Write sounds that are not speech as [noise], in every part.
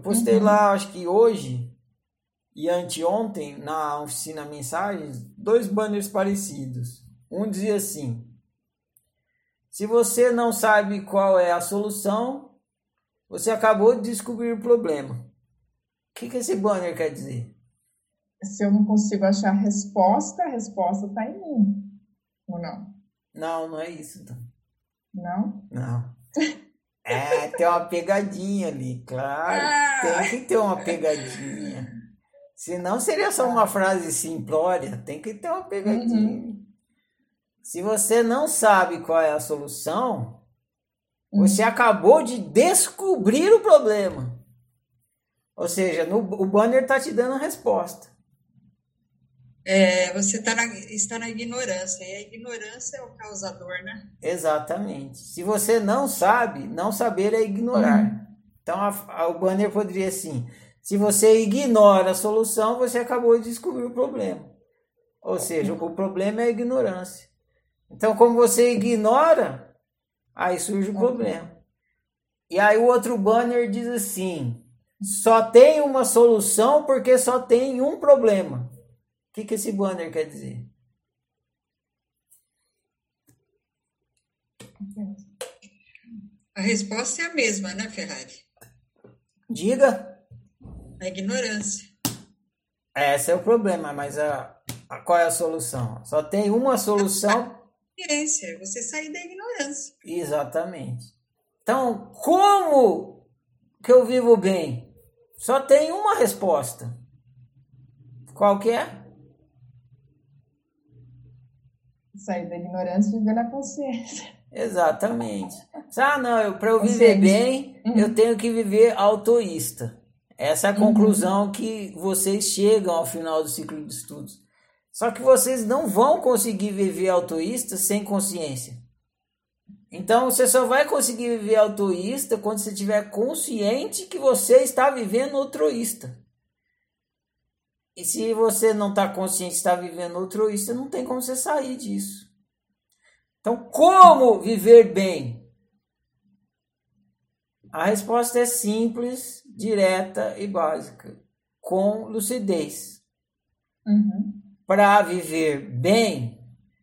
Eu postei uhum. lá, acho que hoje e anteontem, na oficina Mensagens, dois banners parecidos. Um dizia assim: Se você não sabe qual é a solução, você acabou de descobrir o problema. O que, que esse banner quer dizer? Se eu não consigo achar a resposta, a resposta está em mim. Ou não? Não, não é isso. Então. Não? Não. [laughs] É, tem uma pegadinha ali, claro. Ah. Tem que ter uma pegadinha. Senão seria só uma frase simplória. Tem que ter uma pegadinha. Uhum. Se você não sabe qual é a solução, uhum. você acabou de descobrir o problema. Ou seja, no, o banner está te dando a resposta. É, você tá na, está na ignorância, e a ignorância é o causador, né? Exatamente. Se você não sabe, não saber é ignorar. Uhum. Então a, a, o banner poderia assim: se você ignora a solução, você acabou de descobrir o problema. Ou seja, o problema é a ignorância. Então, como você ignora, aí surge o problema. E aí o outro banner diz assim: só tem uma solução porque só tem um problema. O que, que esse banner quer dizer? A resposta é a mesma, né, Ferrari? Diga. A ignorância. Esse é o problema, mas a, a, qual é a solução? Só tem uma solução. Ciência, você sair da ignorância. Exatamente. Então, como que eu vivo bem? Só tem uma resposta. Qual que é? Sair da ignorância e viver na consciência. Exatamente. Ah, não, para eu viver bem, uhum. eu tenho que viver autoísta. Essa é a conclusão uhum. que vocês chegam ao final do ciclo de estudos. Só que vocês não vão conseguir viver autoísta sem consciência. Então você só vai conseguir viver autoísta quando você estiver consciente que você está vivendo altruísta. E se você não está consciente está vivendo altruísta, não tem como você sair disso. Então, como viver bem? A resposta é simples, direta e básica, com lucidez. Uhum. Para viver bem,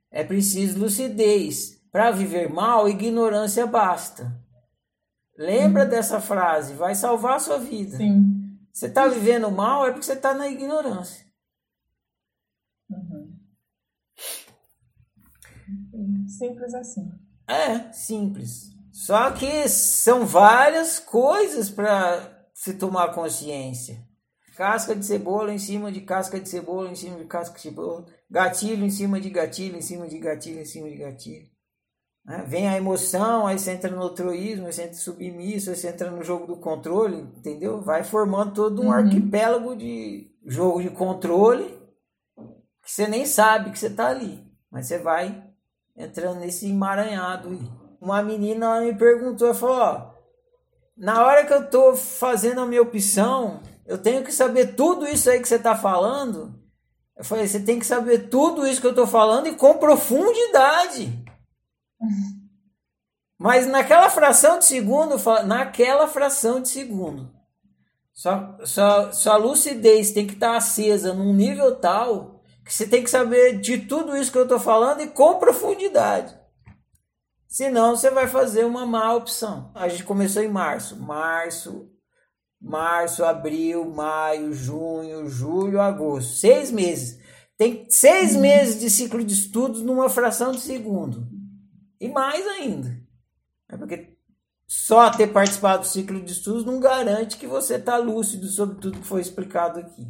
é preciso lucidez. Para viver mal, ignorância basta. Lembra uhum. dessa frase, vai salvar a sua vida. Sim. Você está vivendo mal é porque você está na ignorância. Uhum. Simples assim. É, simples. Só que são várias coisas para se tomar consciência. Casca de cebola em cima de casca de cebola, em cima de casca de cebola. Gatilho em cima de gatilho, em cima de gatilho, em cima de gatilho. Né? Vem a emoção, aí você entra no altruísmo, aí você entra submisso, aí você entra no jogo do controle, entendeu? Vai formando todo um uhum. arquipélago de jogo de controle que você nem sabe que você está ali, mas você vai entrando nesse emaranhado aí. Uma menina me perguntou, falou, ó, na hora que eu estou fazendo a minha opção, eu tenho que saber tudo isso aí que você está falando. Eu falei, você tem que saber tudo isso que eu estou falando e com profundidade. Mas naquela fração de segundo, naquela fração de segundo, sua, sua, sua lucidez tem que estar acesa num nível tal que você tem que saber de tudo isso que eu estou falando e com profundidade. Senão você vai fazer uma má opção. A gente começou em março. Março, março, abril, maio, junho, julho, agosto. Seis meses. Tem seis meses de ciclo de estudos numa fração de segundo. E mais ainda. É porque só ter participado do ciclo de estudos não garante que você está lúcido sobre tudo que foi explicado aqui.